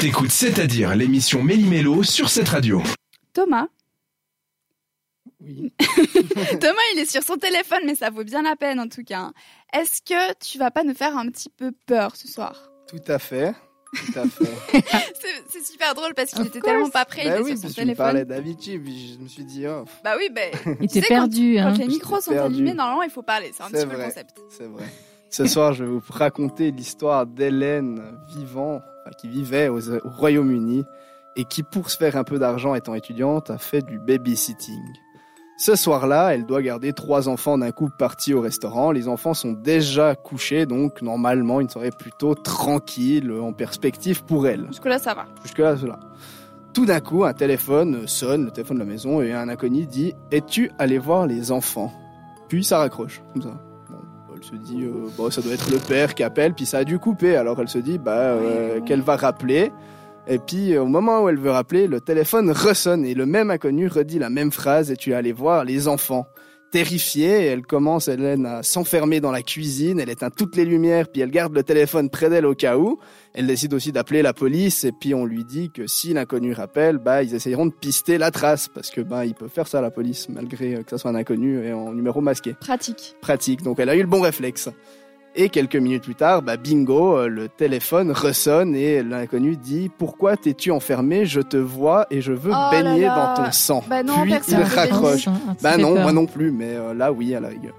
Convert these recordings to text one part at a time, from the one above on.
T'écoutes C'est-à-dire l'émission Méli-Mélo sur cette radio. Thomas Oui. Thomas, il est sur son téléphone, mais ça vaut bien la peine en tout cas. Est-ce que tu vas pas nous faire un petit peu peur ce soir? Tout à fait. Tout à fait. C'est super drôle parce qu'il Of était course. tellement pas prêt, il bah était oui, sur son téléphone. parlais d'Avicii, puis je me suis dit, oh, Bah oui, bah, Il était quand- perdu. Quand les micros sont perdu. allumés, normalement, il faut parler. C'est un petit peu le vrai. concept. c'est vrai. Ce soir, je vais vous raconter l'histoire d'Hélène vivant, enfin, qui vivait aux- au Royaume-Uni et qui, pour se faire un peu d'argent étant étudiante, a fait du babysitting. Ce soir-là, elle doit garder trois enfants d'un couple parti au restaurant. Les enfants sont déjà couchés, donc normalement une soirée plutôt tranquille en perspective pour elle. Jusque-là, ça va. Jusque-là, cela. Tout d'un coup, un téléphone sonne, le téléphone de la maison, et un inconnu dit Es-tu allé voir les enfants? Puis ça raccroche, comme ça. Elle se dit euh, Bon, ça doit être le père qui appelle, puis ça a dû couper. Alors elle se dit bah, euh, qu'elle va rappeler. Et puis, au moment où elle veut rappeler, le téléphone ressonne et le même inconnu redit la même phrase Es-tu allé voir les enfants Terrifiée, elle commence, Hélène, à s'enfermer dans la cuisine, elle éteint toutes les lumières, puis elle garde le téléphone près d'elle au cas où. Elle décide aussi d'appeler la police et puis on lui dit que si l'inconnu rappelle, bah ils essayeront de pister la trace parce que bah ils peuvent faire ça la police malgré euh, que ça soit un inconnu et en numéro masqué. Pratique. Pratique. Donc elle a eu le bon réflexe. Et quelques minutes plus tard, bah bingo, euh, le téléphone ressonne et l'inconnu dit pourquoi t'es-tu enfermé? Je te vois et je veux Oh baigner là. dans ton sang. Bah non, puis il raccroche. Ah, Bah non, peur. moi non plus, mais euh, là oui à la rigueur.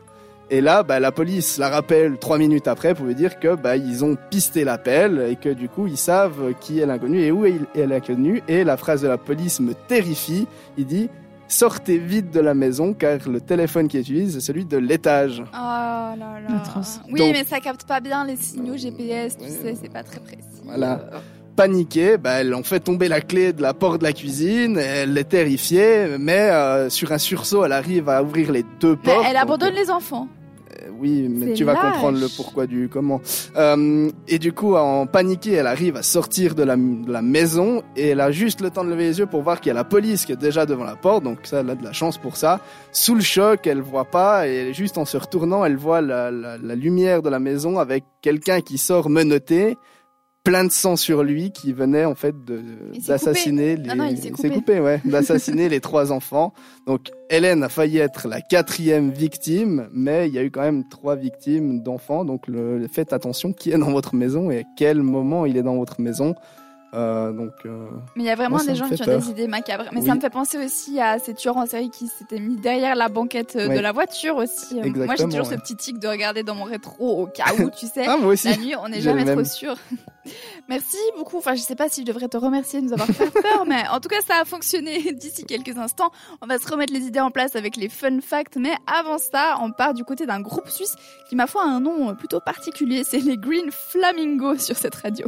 Et là, bah, la police la rappelle trois minutes après pour lui dire que bah, ils ont pisté l'appel et que du coup ils savent qui est l'inconnu et où est est l'inconnu. Et la phrase de la police me terrifie. Il dit sortez vite de la maison car le téléphone qu'il utilise c'est celui de l'étage. Oh là là. Atroce. Oui, Donc- mais ça capte pas bien les signaux GPS, tu Ouais. sais, c'est pas très précis. Voilà. Paniquée, bah, elles ont fait tomber la clé de la porte de la cuisine. Elle est terrifiée, mais euh, sur un sursaut, elle arrive à ouvrir les deux Mais portes. elle Donc, abandonne les enfants. Oui, mais tu vas lâche. comprendre le pourquoi du comment. Euh, et du coup, en paniquée, elle arrive à sortir de la, de la maison et elle a juste le temps de lever les yeux pour voir qu'il y a la police qui est déjà devant la porte. Donc ça, elle a de la chance pour ça. Sous le choc, elle voit pas et juste en se retournant, elle voit la, la- la lumière de la maison avec quelqu'un qui sort menotté. Plein de sang sur lui qui venait en fait d'assassiner les Non, non, il s'est s'est coupé. coupé ouais d'assassiner les trois enfants donc Hélène a failli être la quatrième victime, mais il y a eu quand même trois victimes d'enfants. Donc le, faites attention qui est dans votre maison et à quel moment il est dans votre maison. Euh, donc euh, Mais il y a vraiment Moi, des gens qui ont des idées macabres. Mais Oui. ça me fait penser aussi à ces tueurs en série qui s'étaient mis derrière la banquette euh, Ouais. de la voiture aussi. Moi, j'ai toujours ce petit tic de regarder dans mon rétro au cas où, tu sais. ah moi aussi. La nuit, on n'est jamais trop sûr. Merci beaucoup. Enfin, je sais pas si je devrais te remercier de nous avoir fait peur, mais en tout cas, ça a fonctionné d'ici quelques instants. On va se remettre les idées en place avec les fun facts, mais avant ça, on part du côté d'un groupe suisse qui, ma foi, a un nom plutôt particulier. C'est les Green Flamingos sur cette radio.